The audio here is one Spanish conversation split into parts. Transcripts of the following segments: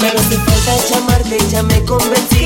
no hace falta llamarte, ya me convencí.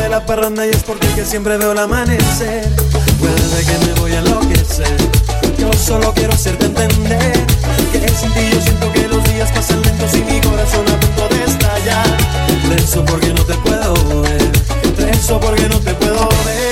de la parranda y es porque que siempre veo el amanecer. Puede que me voy a enloquecer. Yo solo quiero hacerte entender que sin ti yo siento que los días pasan lentos y mi corazón a punto de estallar. Preso porque no te puedo ver. Preso porque no te puedo ver.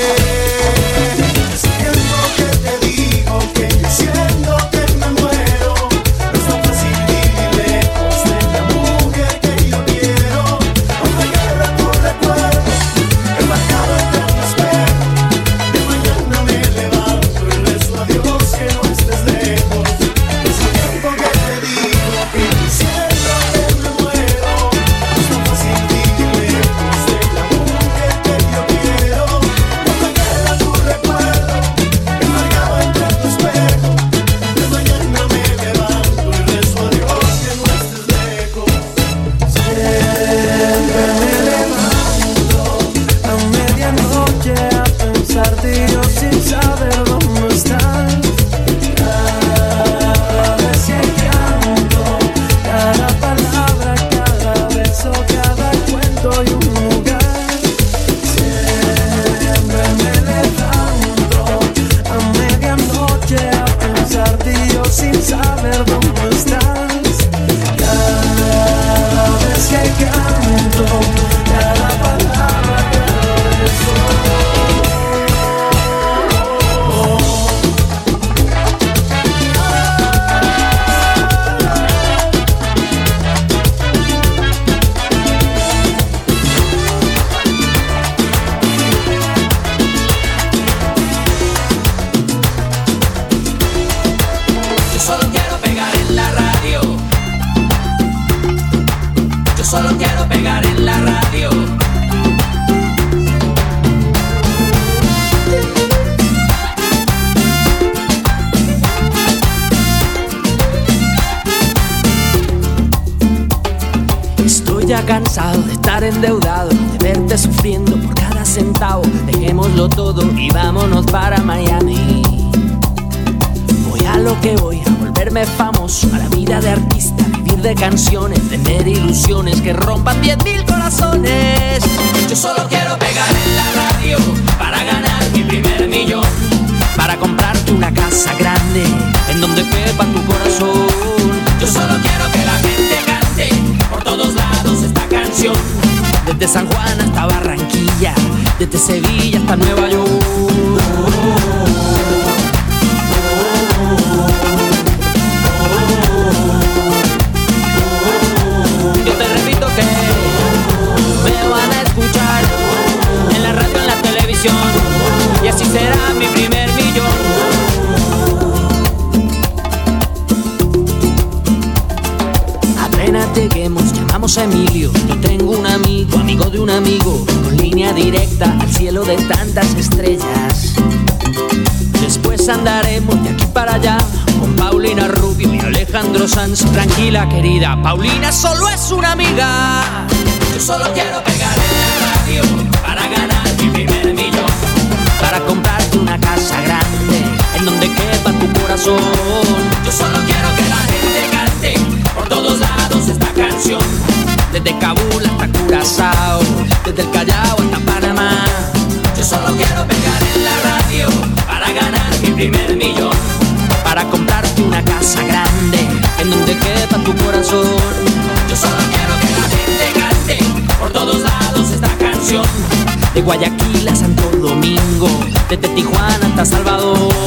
De Guayaquil a Santo Domingo, desde Tijuana hasta Salvador.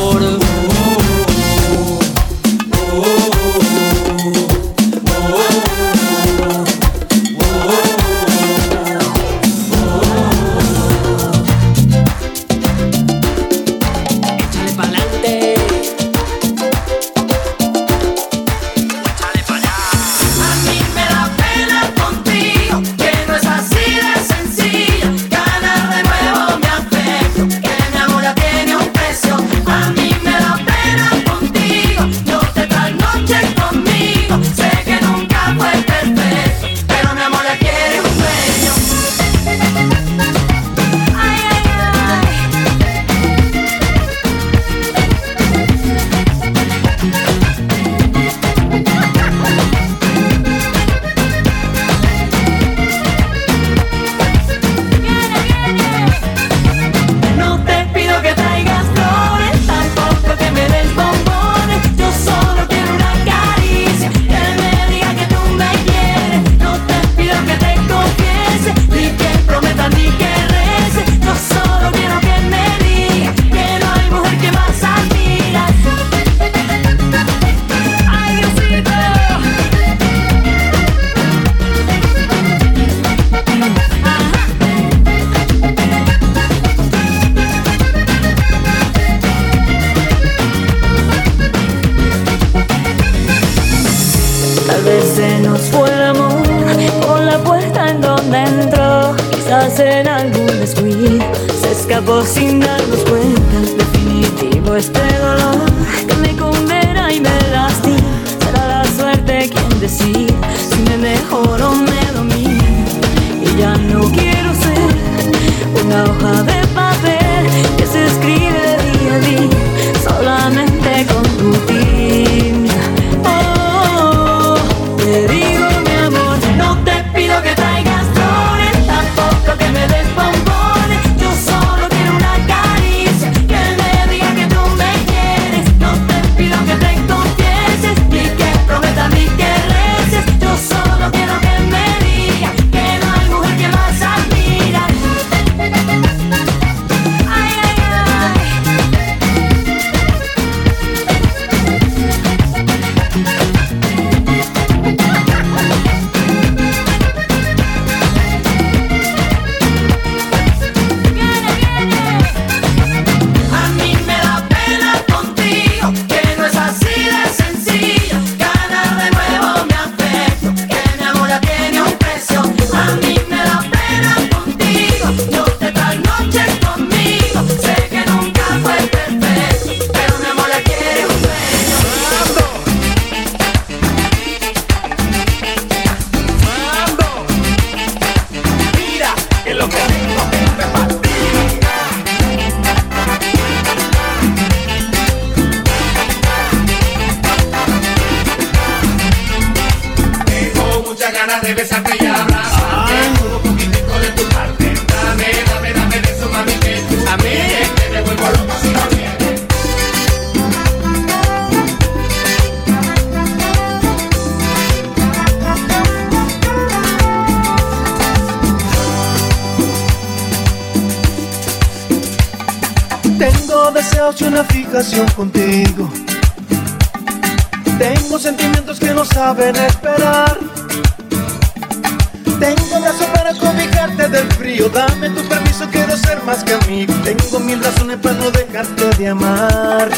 del frío. Dame tu permiso, quiero ser más que amigo. Tengo mil razones para no dejarte de amar.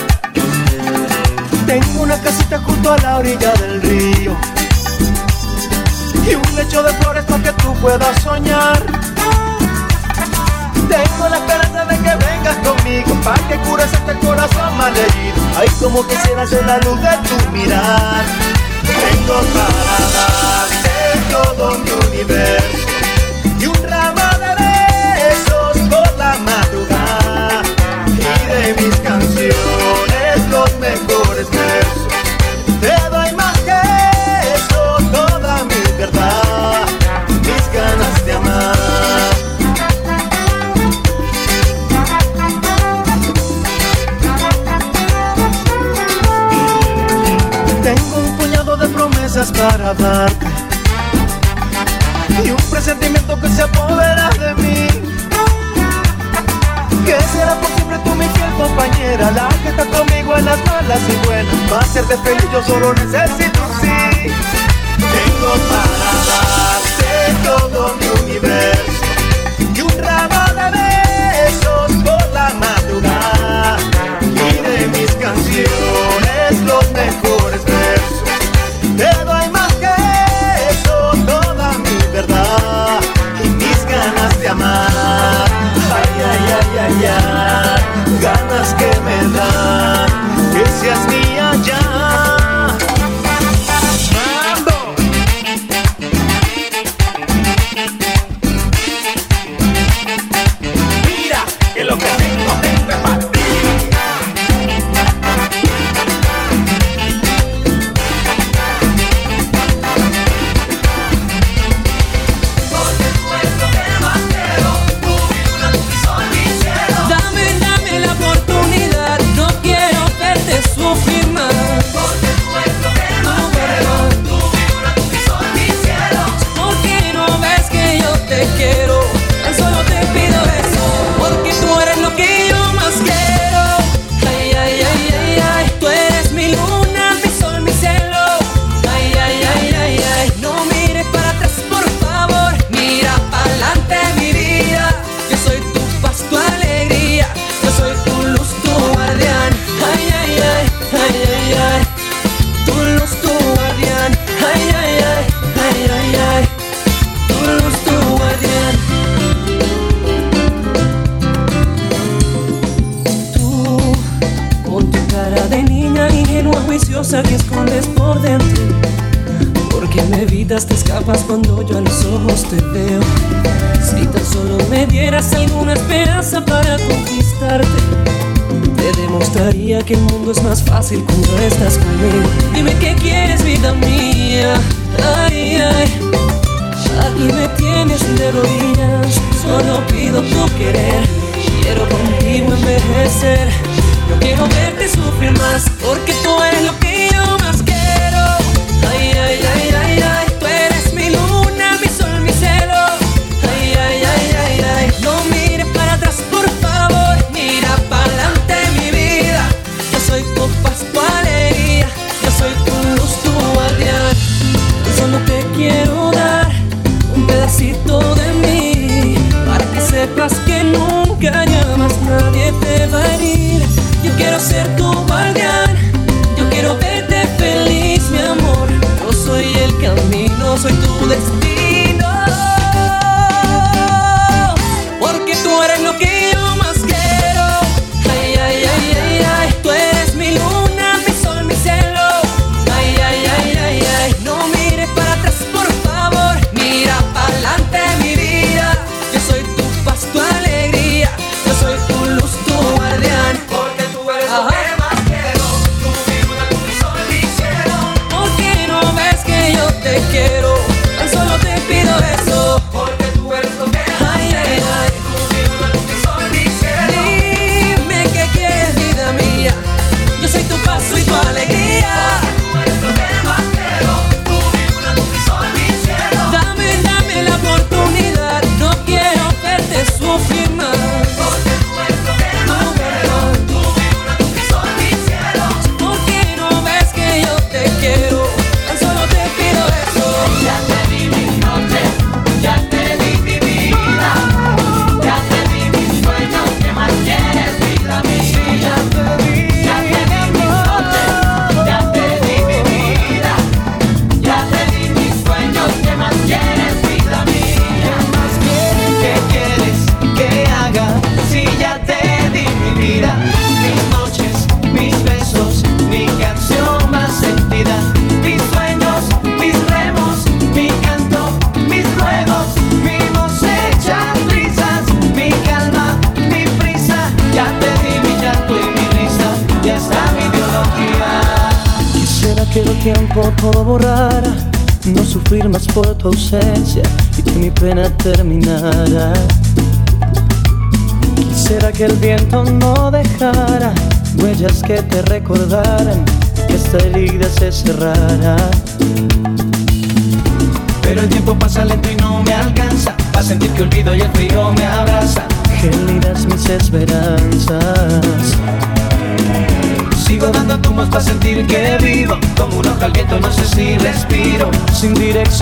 Tengo una casita junto a la orilla del río. Y un lecho de flores para que tú puedas soñar. Tengo la esperanza de que vengas conmigo para que cures este corazón malherido. Ay, como quisiera ser la luz de tu mirar. Tengo para darte todo mi universo para amarte y un presentimiento que se apodera de mí. Que será por siempre tú mi fiel compañera, la que está conmigo en las malas y buenas. Para hacerte feliz yo solo necesito sí. Tengo para darte todo mi universo.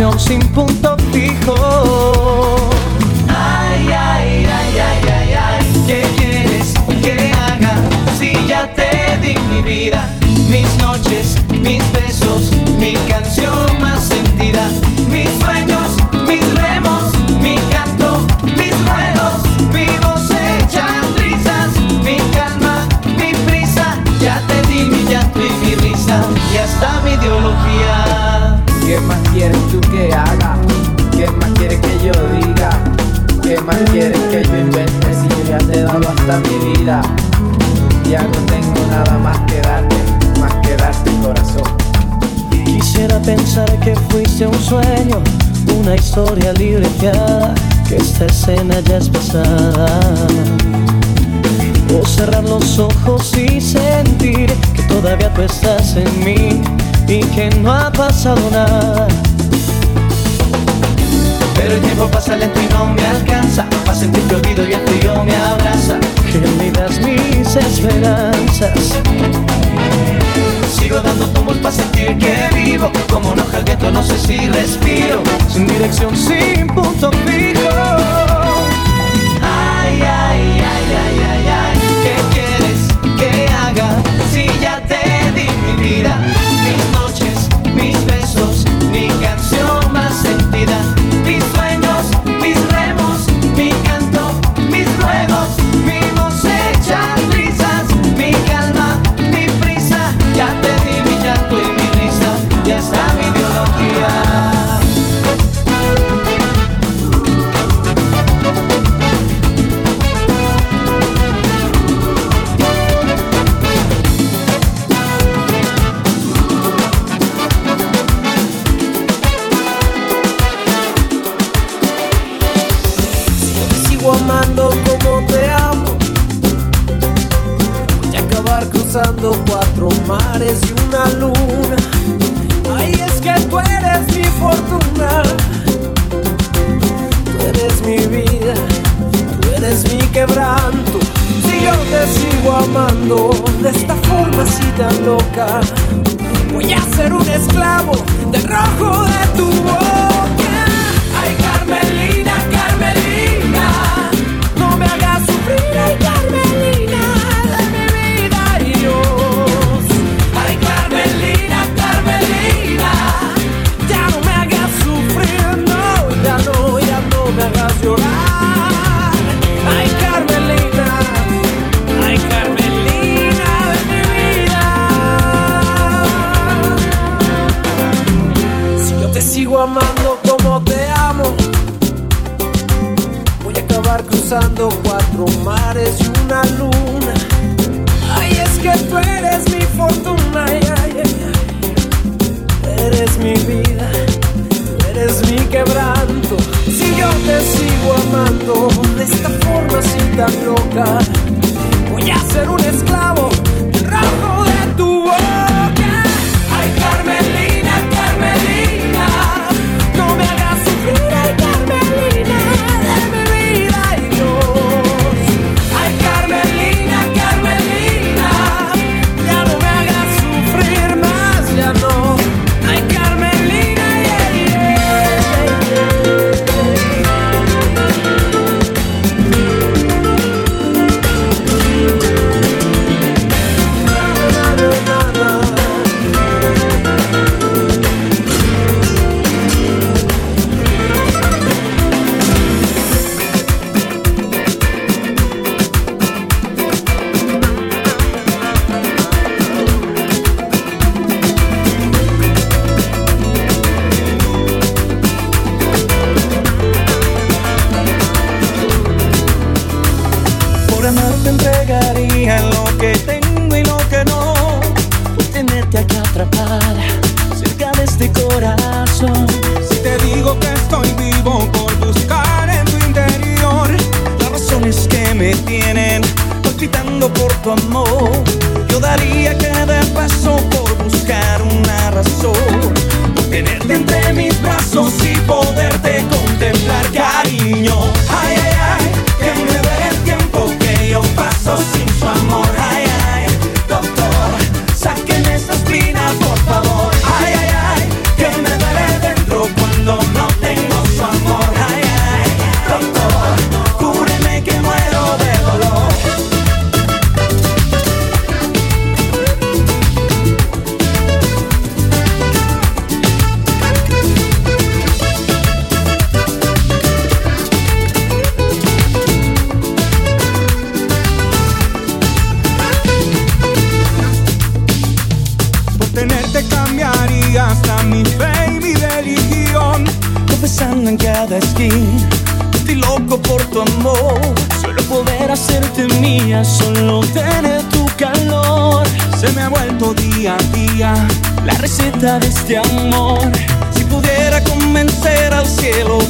用心。cena ya. O cerrar los ojos y sentir que todavía tú estás en mí y que no ha pasado nada. Pero el tiempo pasa lento y no me alcanza Para sentir que olvido y el frío me abraza Gélidas mis esperanzas Sigo dando tumbos para sentir que vivo Como no al viento no sé si respiro Sin dirección, sin punto fijo Ay, ay, ay, ay, ay, ay ¿Qué quieres que haga si ya te di mi vida?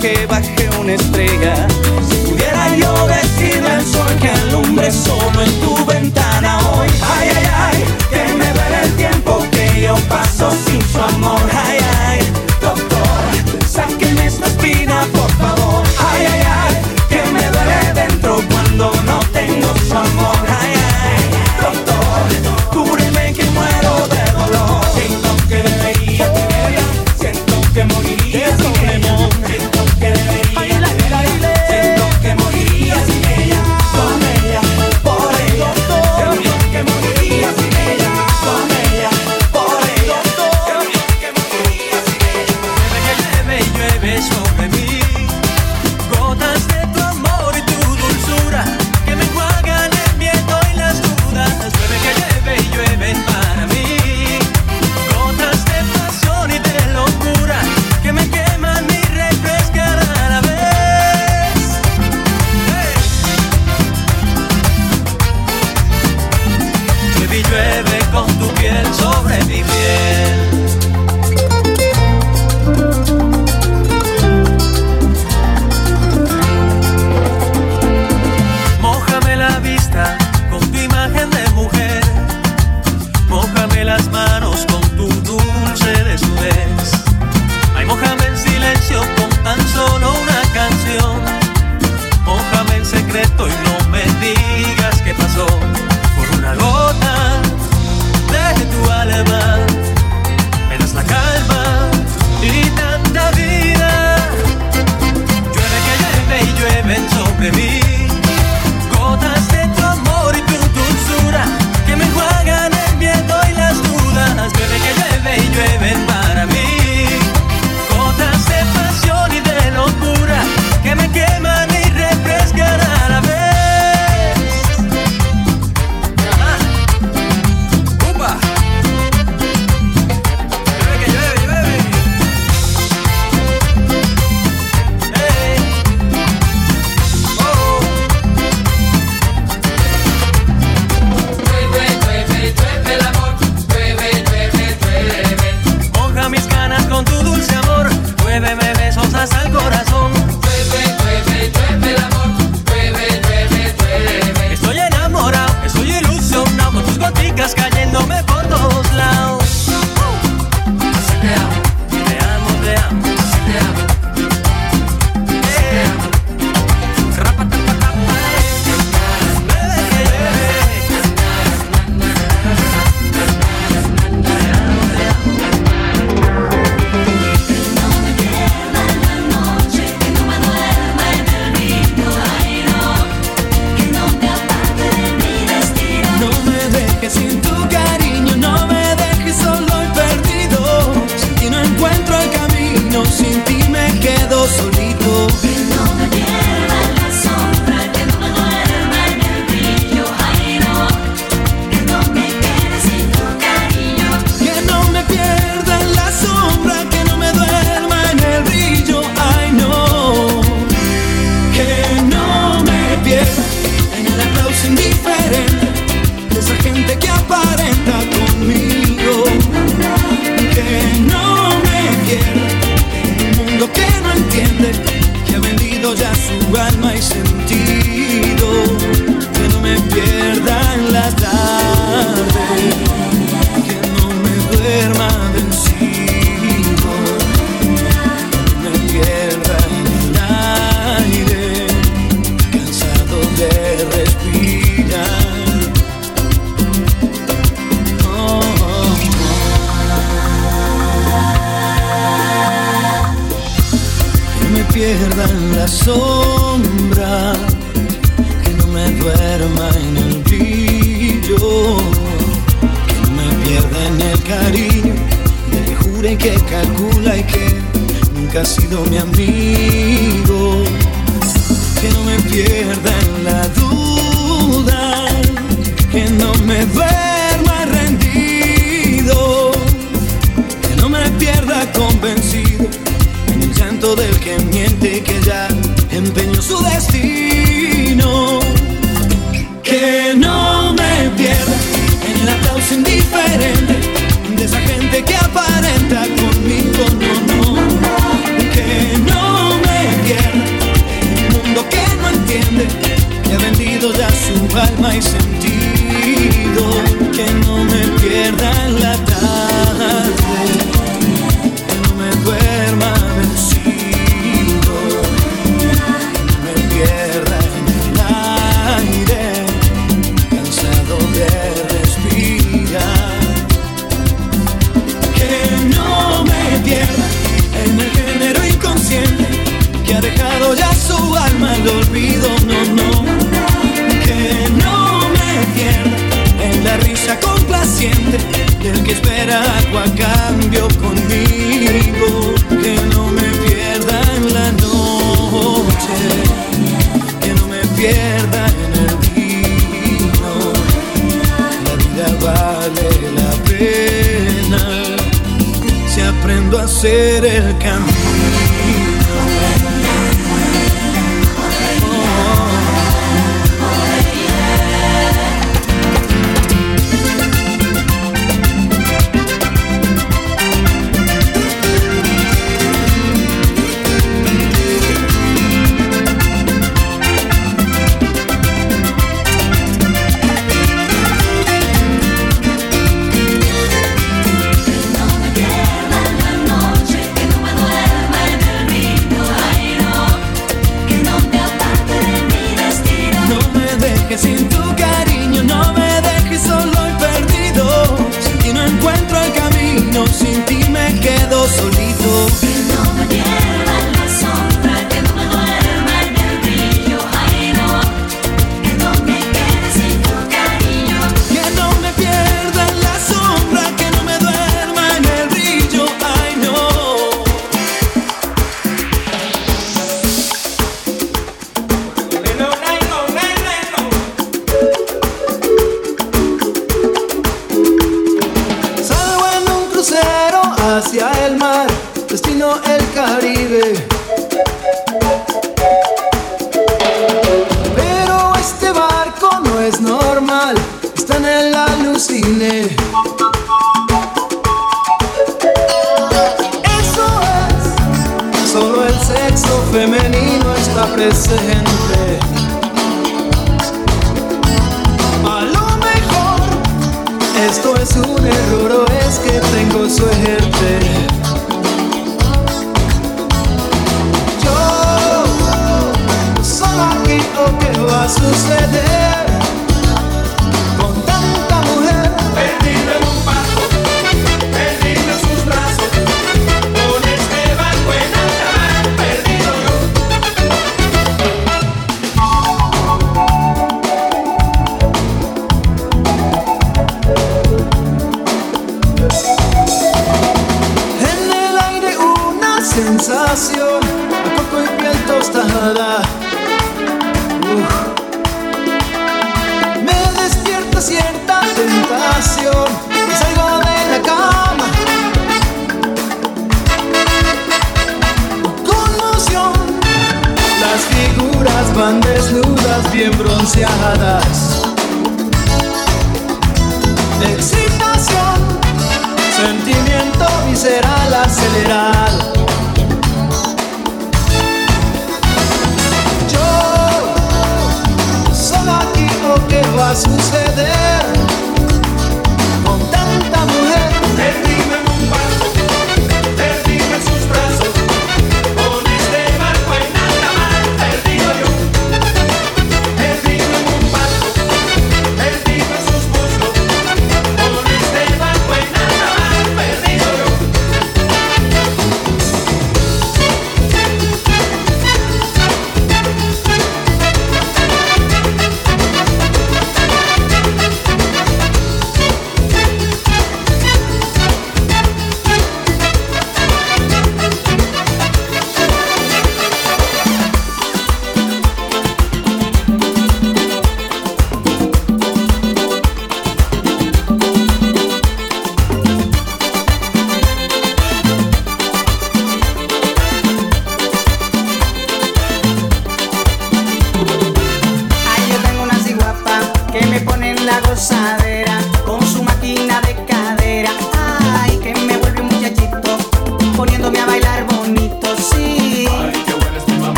que baje una estrella. Si pudiera yo decirle al sol que alumbre solo en tu ventana hoy. Ay, ay, ay, que me duele el tiempo que yo paso sin su amor.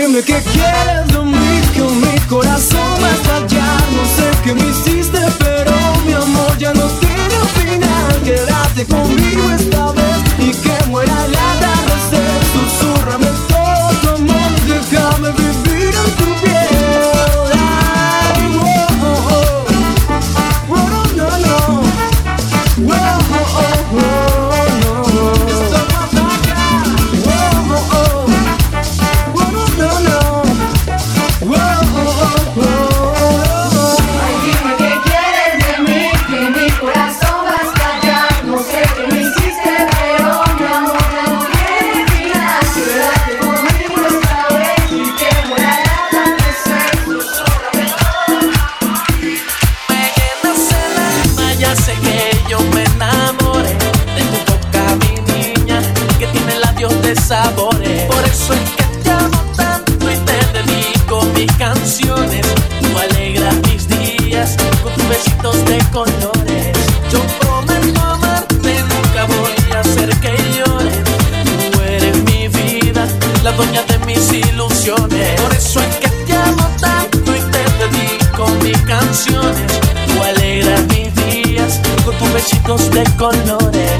dime que quieres de mí, con mi corazón hasta ya No sé qué me hiciste, pero mi amor ya no tiene final. Quédate conmigo esta vez y que muera la besitos de colores.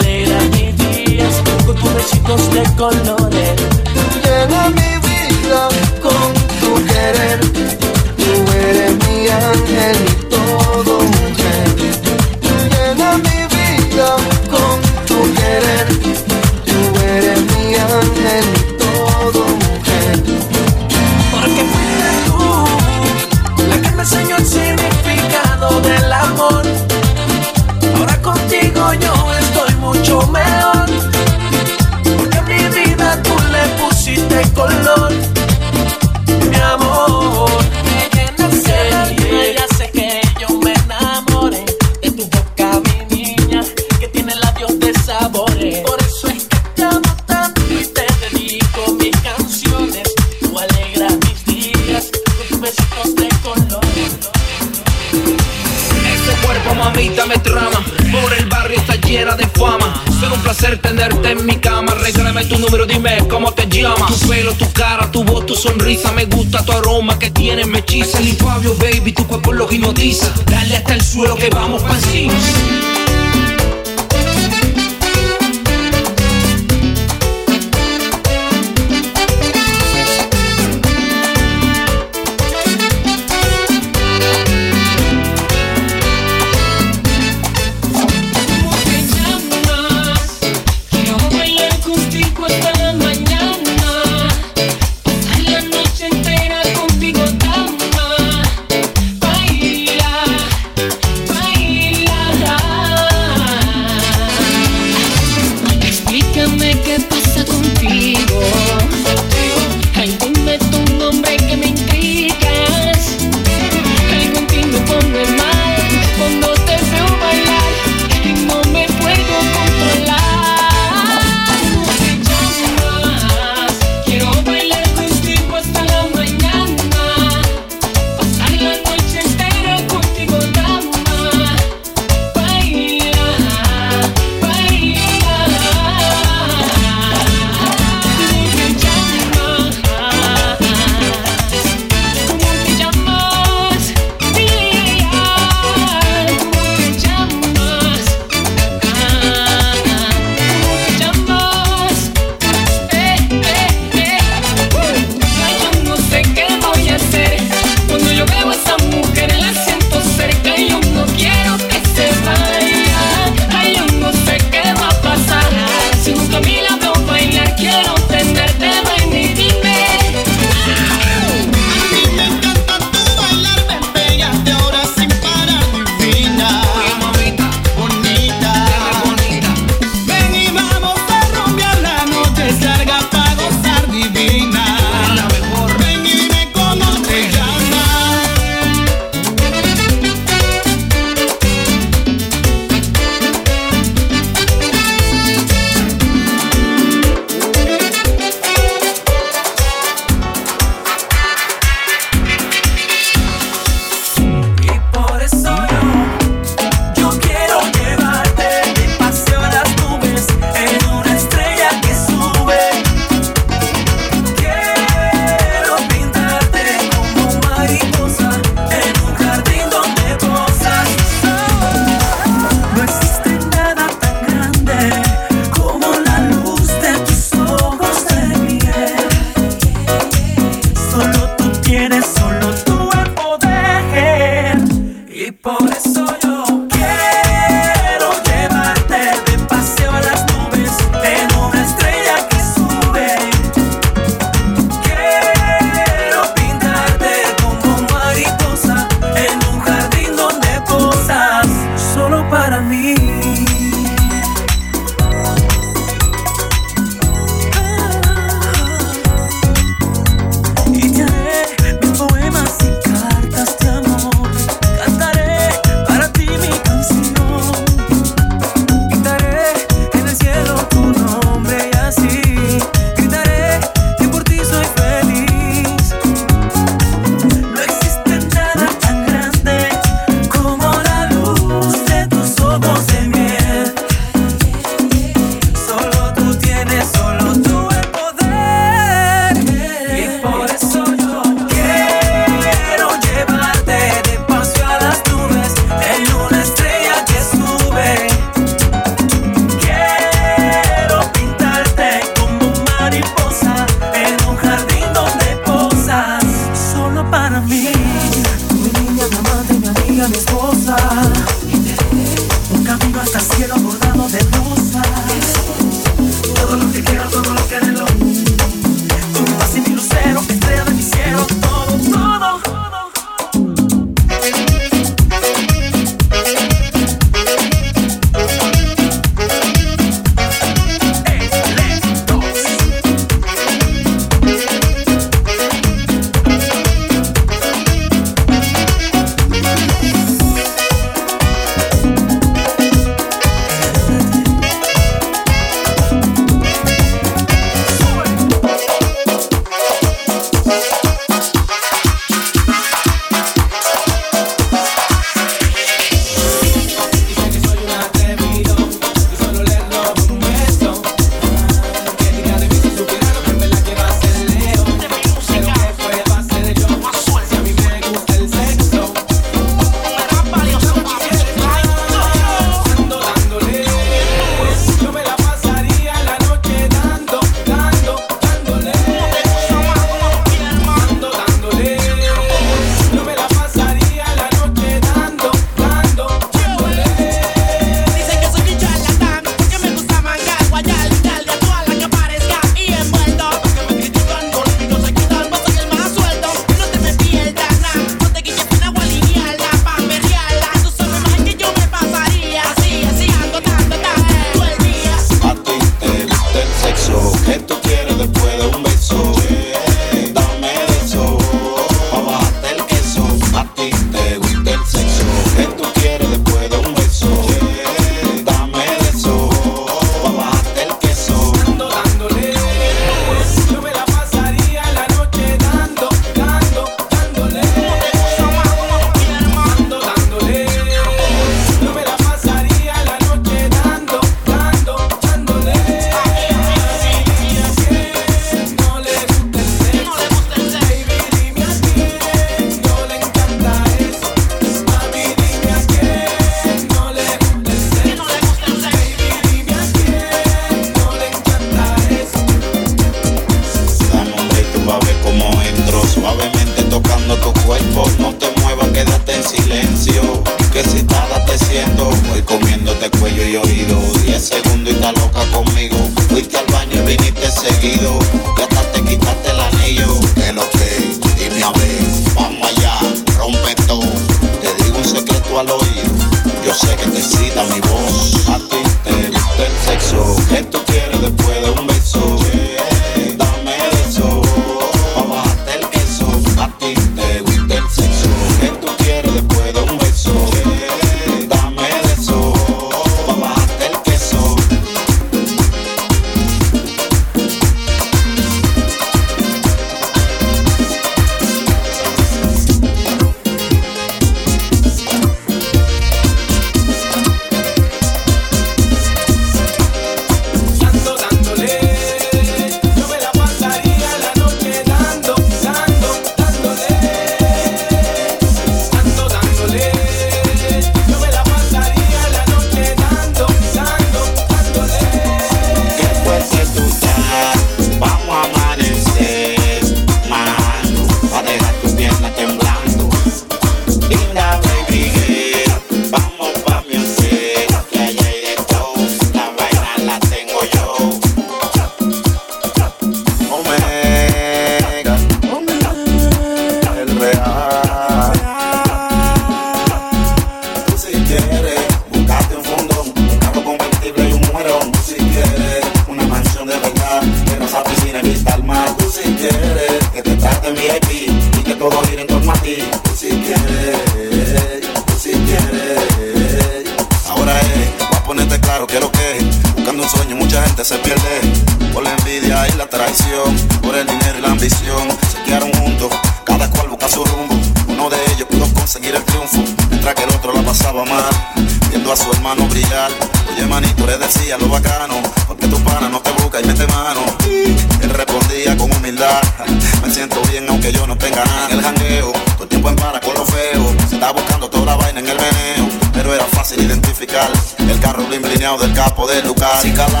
De Lucas.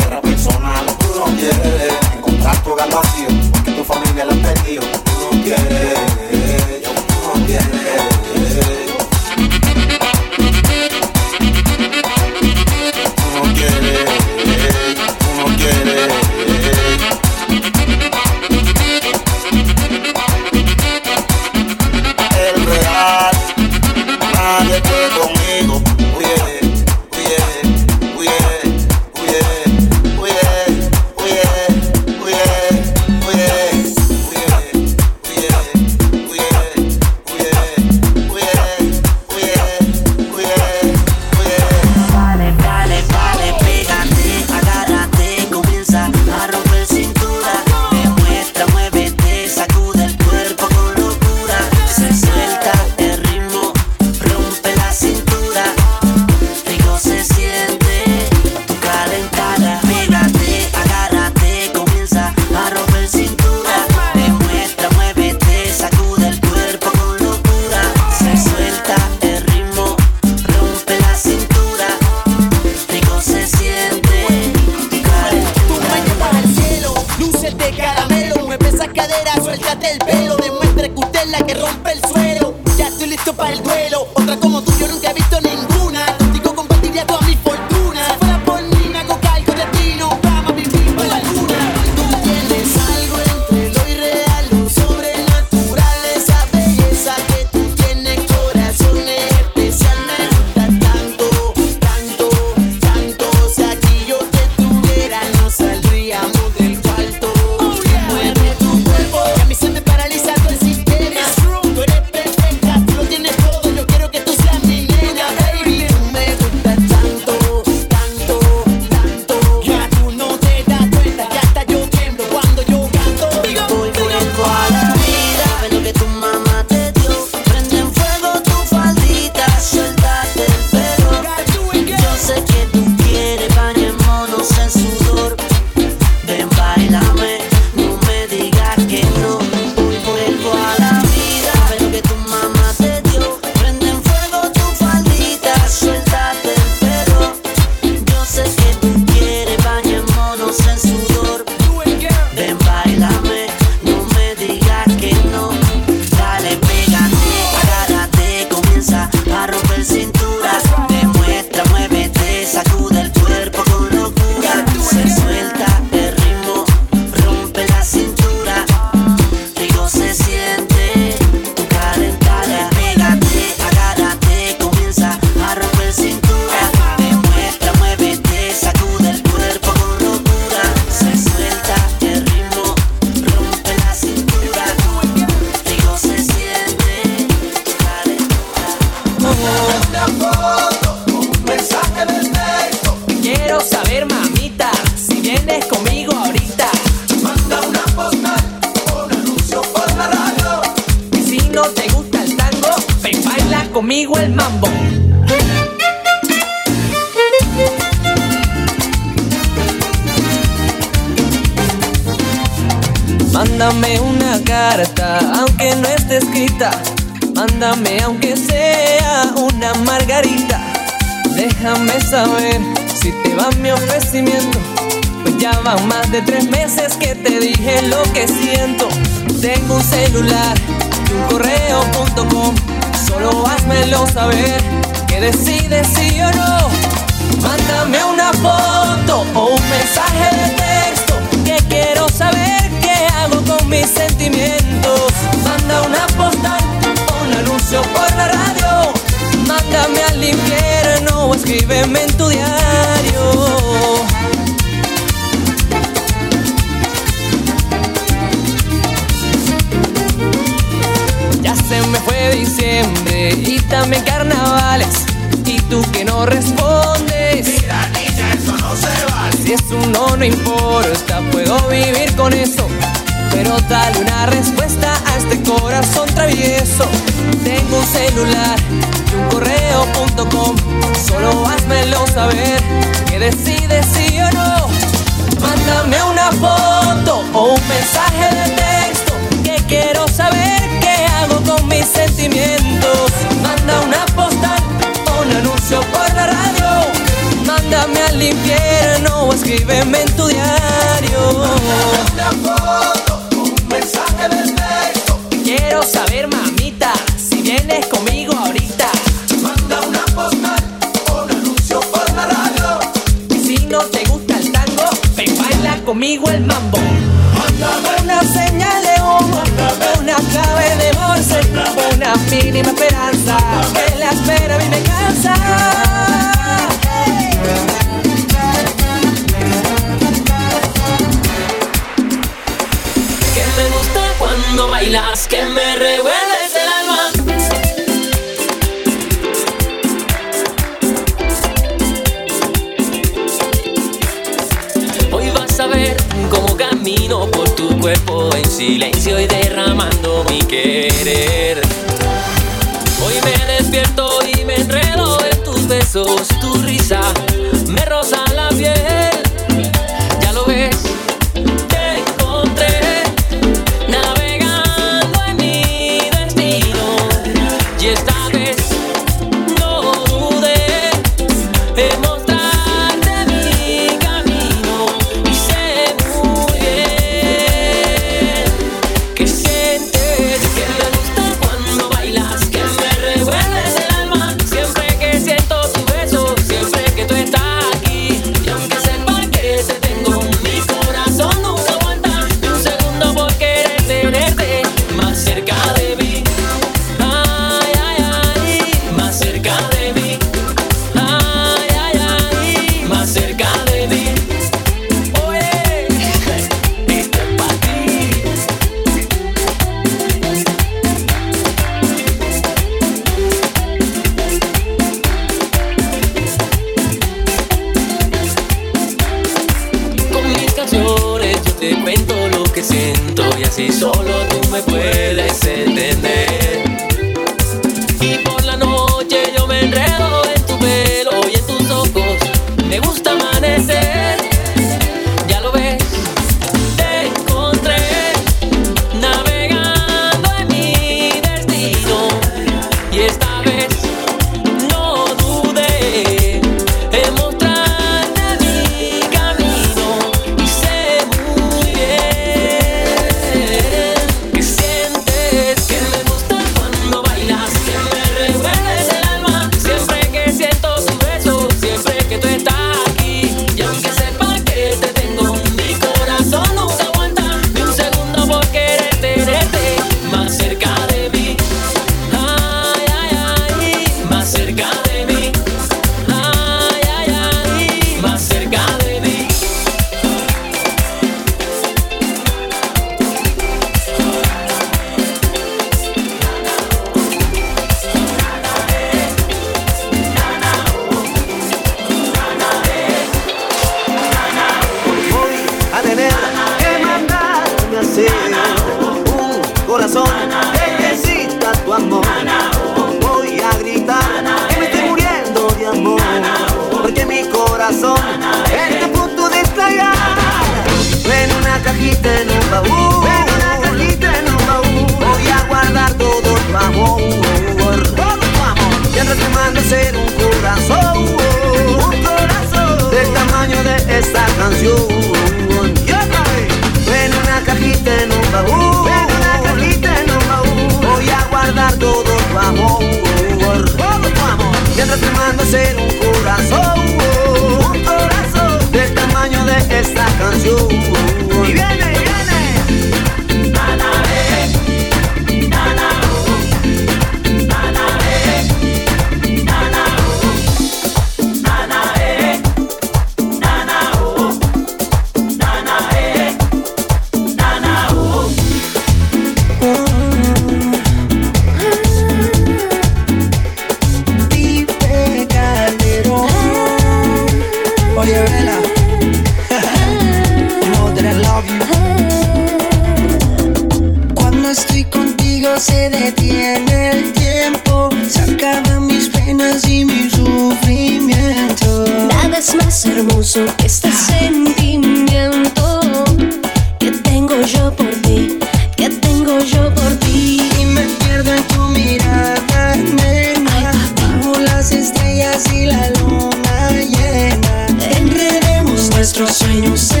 Nuestros sueños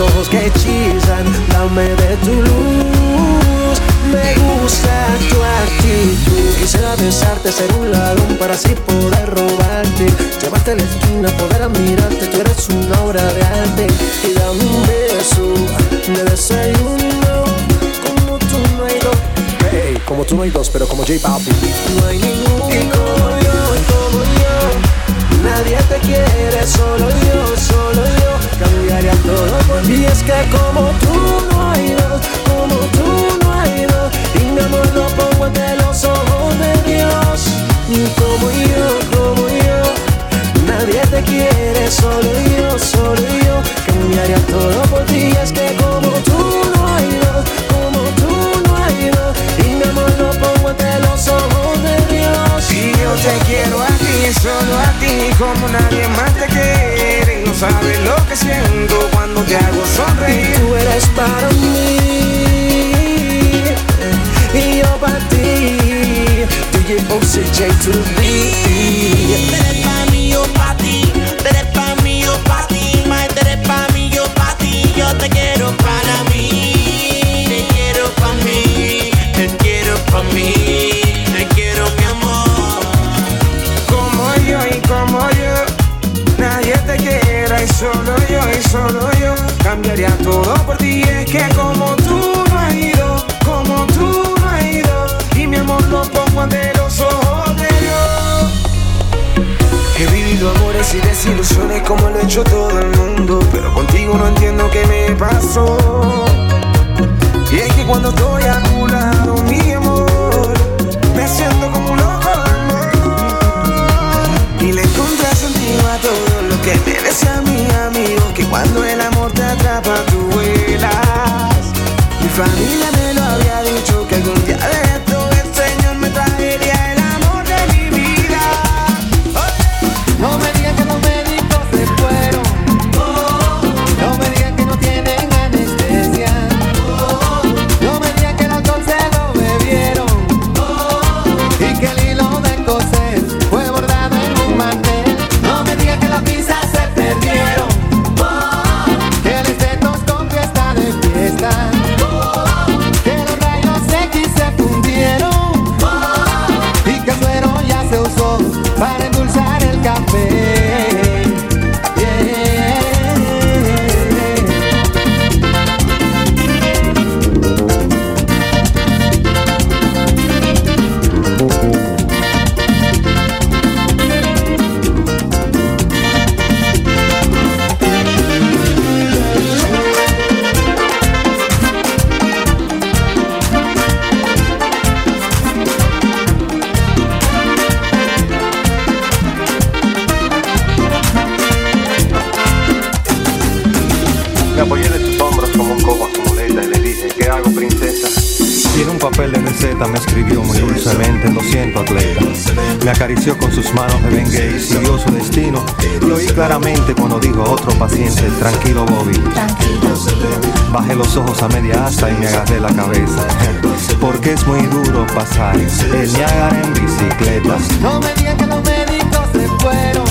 ojos que hechizan, dame de tu luz. Me gusta tu actitud. Quisiera besarte, ser un ladrón para así poder robarte. Llevarte a la esquina, poder admirarte. Tú eres una obra de arte. Y dame un beso de desayuno. Como tú no hay dos. Hey, como tú no hay dos, pero como J Balvin. No hay ningún. Y como yo, como yo. Nadie te quiere, solo yo, solo daría todo por. Y es que como tú no hay dos, como tú no hay dos, y mi amor lo pongo ante los ojos de Dios. Y como yo, como yo, nadie te quiere, solo yo, solo yo, cambiaría todo por ti. Y es que te quiero a ti, solo a ti, como nadie más te quiere. No sabes lo que siento cuando te hago sonreír. Tú eres para mí y yo para ti. DJ OCJ to be. cambiaría todo por ti. Es que como tú no has ido, como tú no has ido, y mi amor lo pongo ante los ojos de Dios. He vivido amores y desilusiones como lo ha hecho todo el mundo, pero contigo no entiendo qué me pasó. Y es que cuando estoy a tu lado, mi amor, me siento como un loco de amor. Y le encontré sentido a todo lo que me decía mi amigo, que cuando acaban duelas. Mi familia me tranquilo Bobby. Bajé los ojos a media asta y me agarré la cabeza. Porque es muy duro pasar el Niágara en bicicleta. No me digas que los médicos se fueron.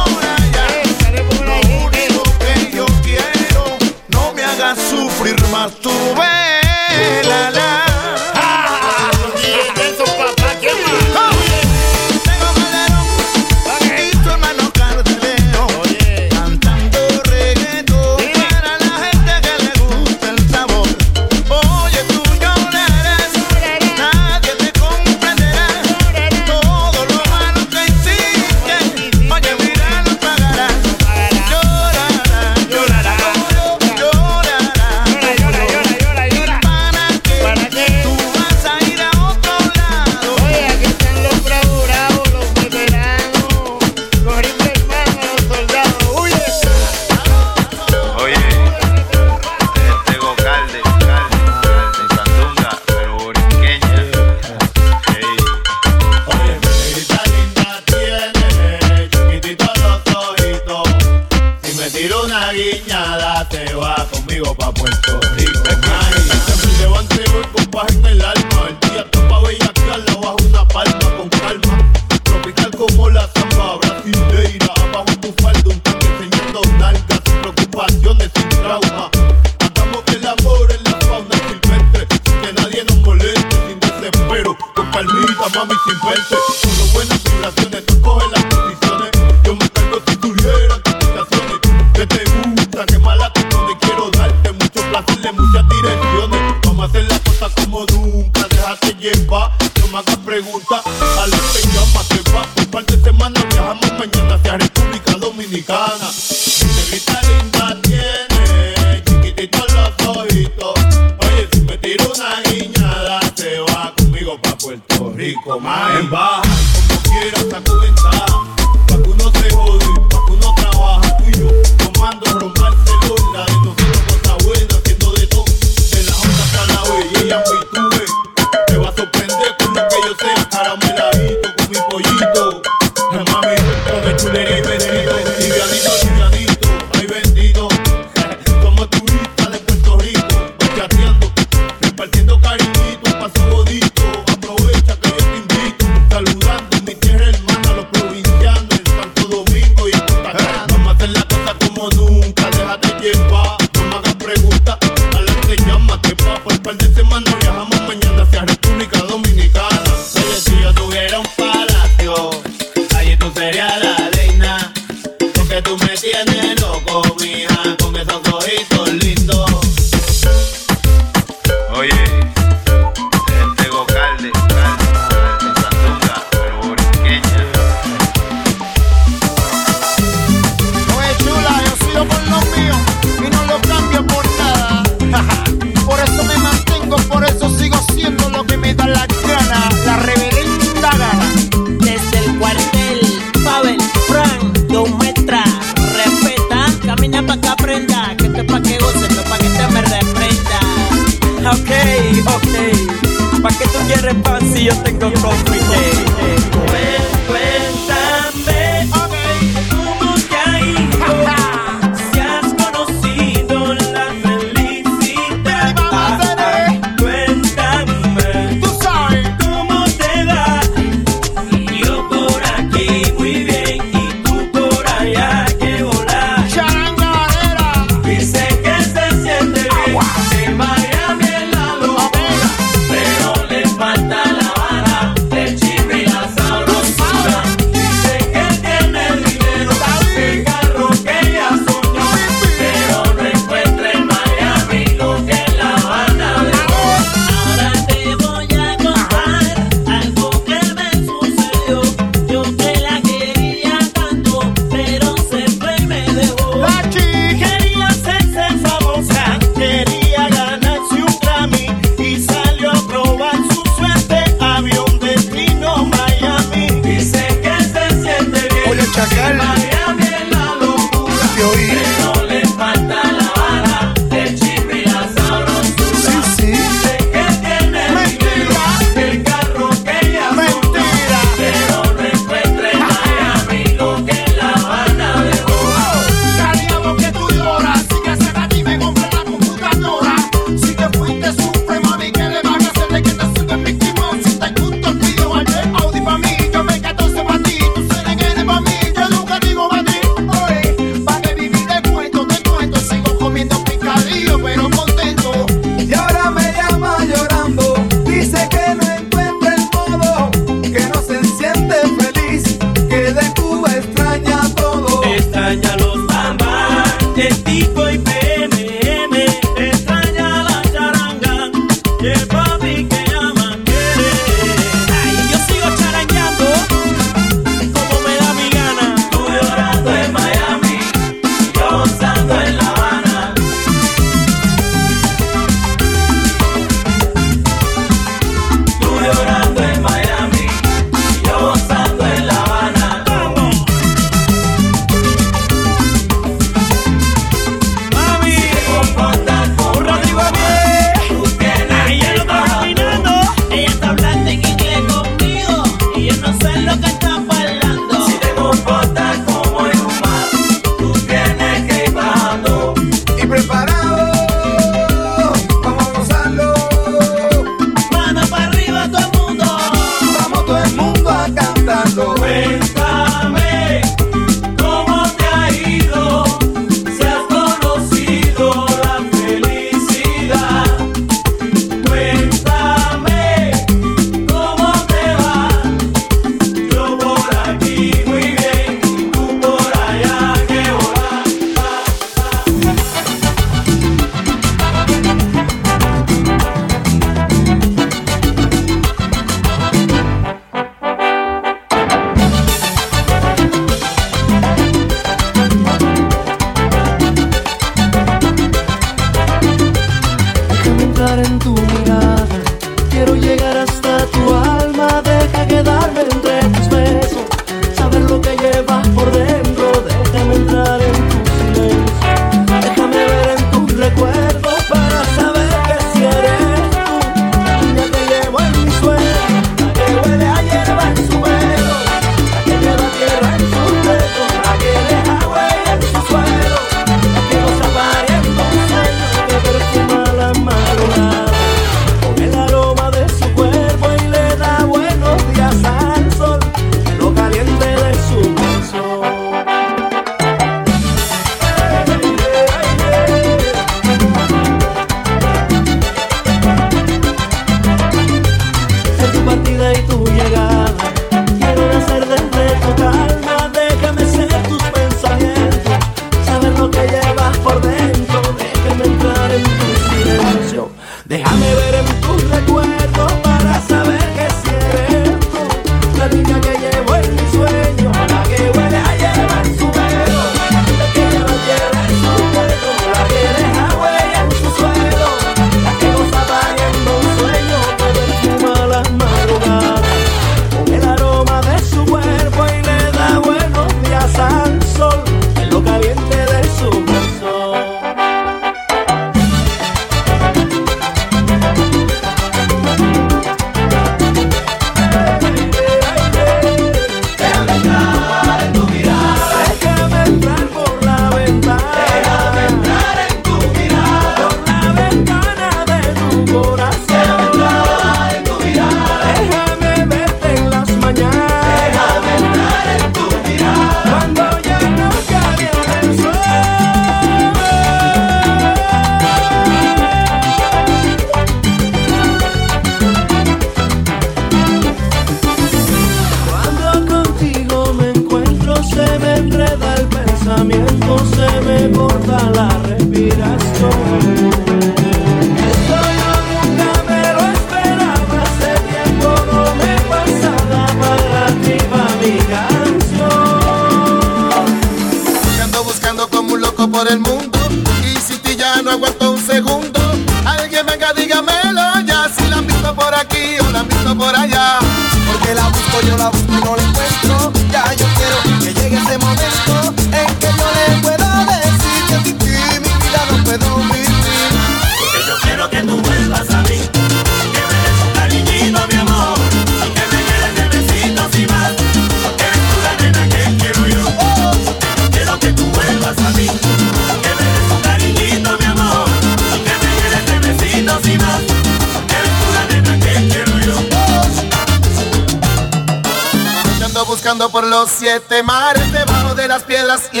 Siete mares, debajo de las piedras y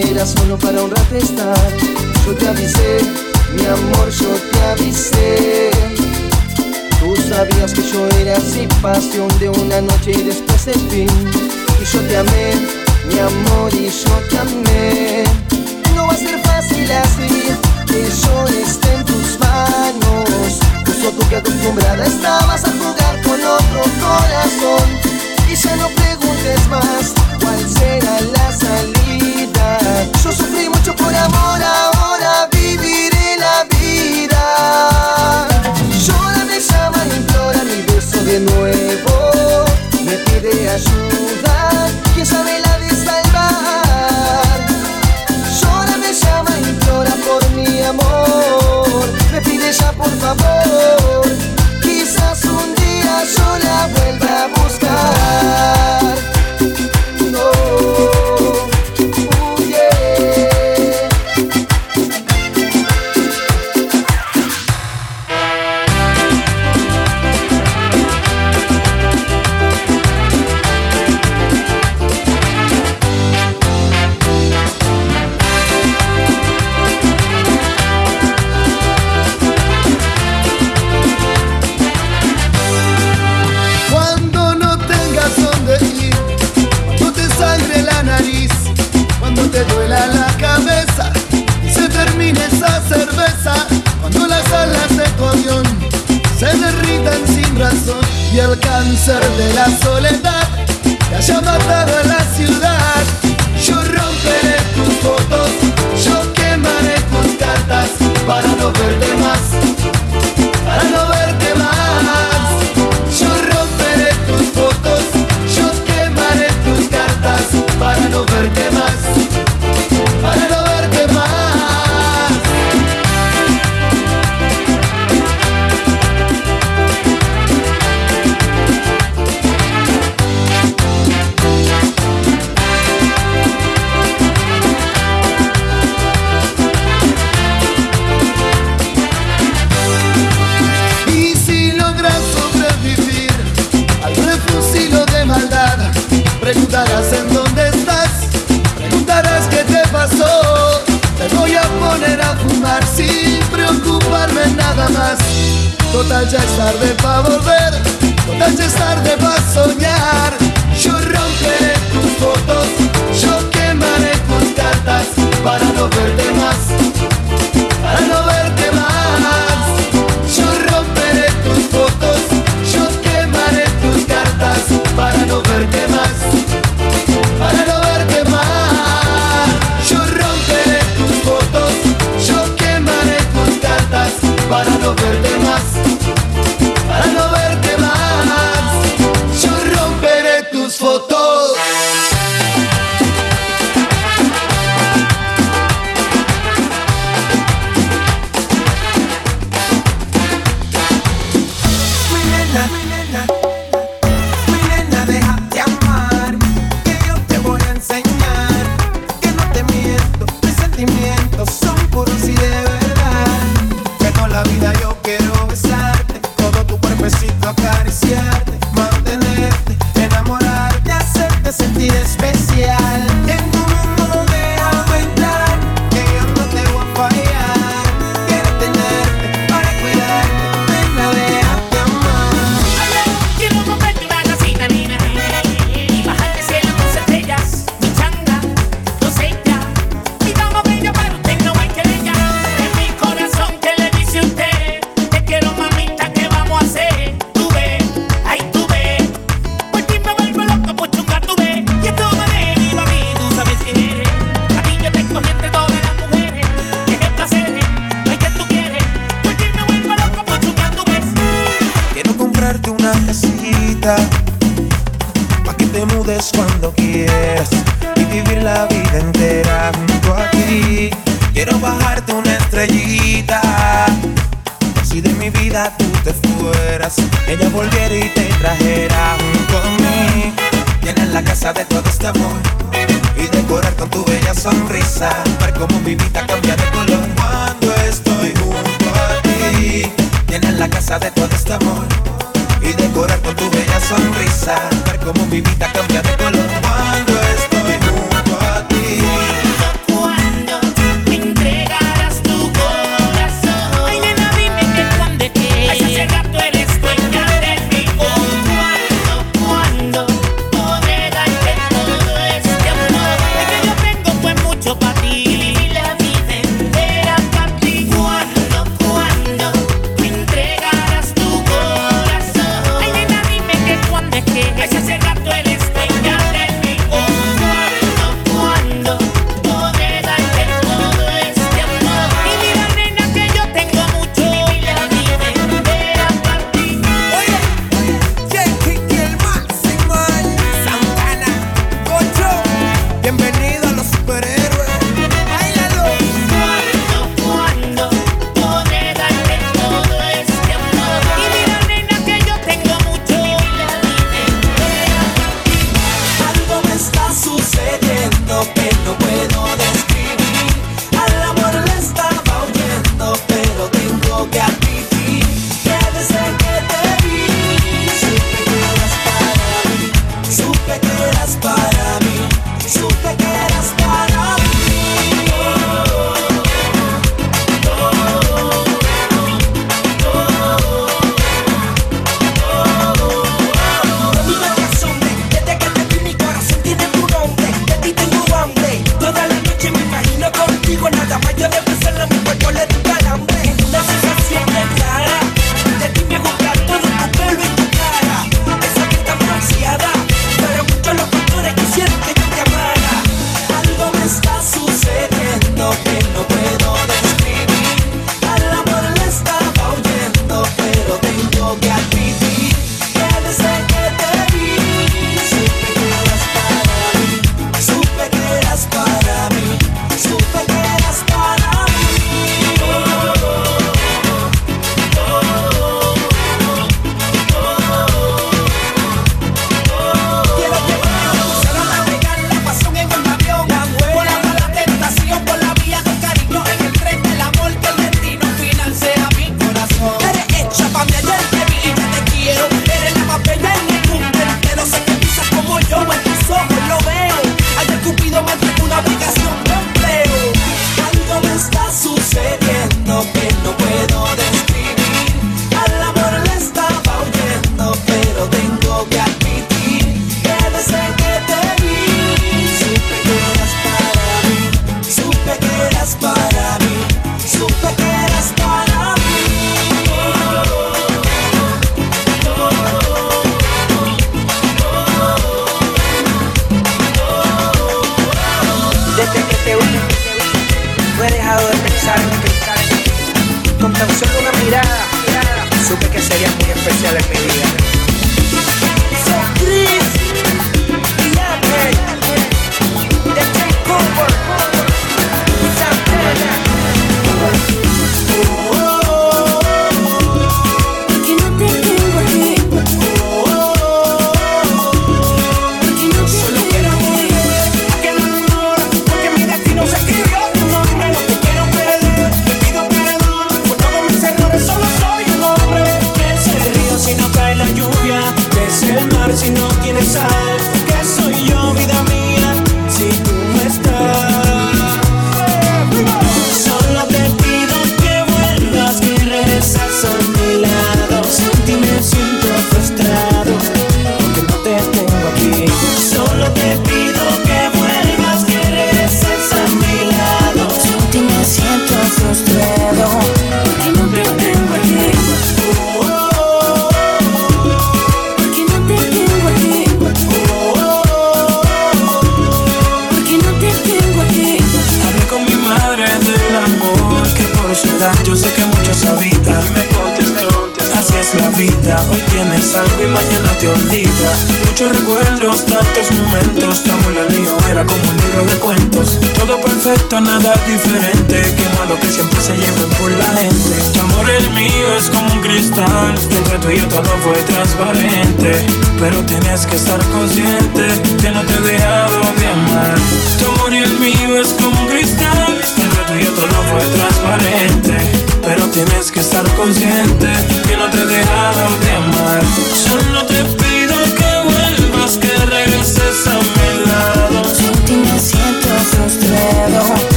era solo para un rato estar. Yo te avisé, mi amor, yo te avisé. Tú sabías que yo era así, pasión de una noche y después el fin. Y yo te amé, mi amor, y yo te amé. No va a ser fácil así, que yo esté en tus manos. Justo tú que acostumbrada estabas a jugar con otro corazón. Y ya no preguntes más cuál será la salida. Yo sufrí mucho por amor, ahora viviré la vida. Llora, me llama, implora mi beso de nuevo. Me pide ayuda, quién sabe la de salvar. Llora, me llama, implora por mi amor. Me pide ya por favor, quizás un día yo la vuelva a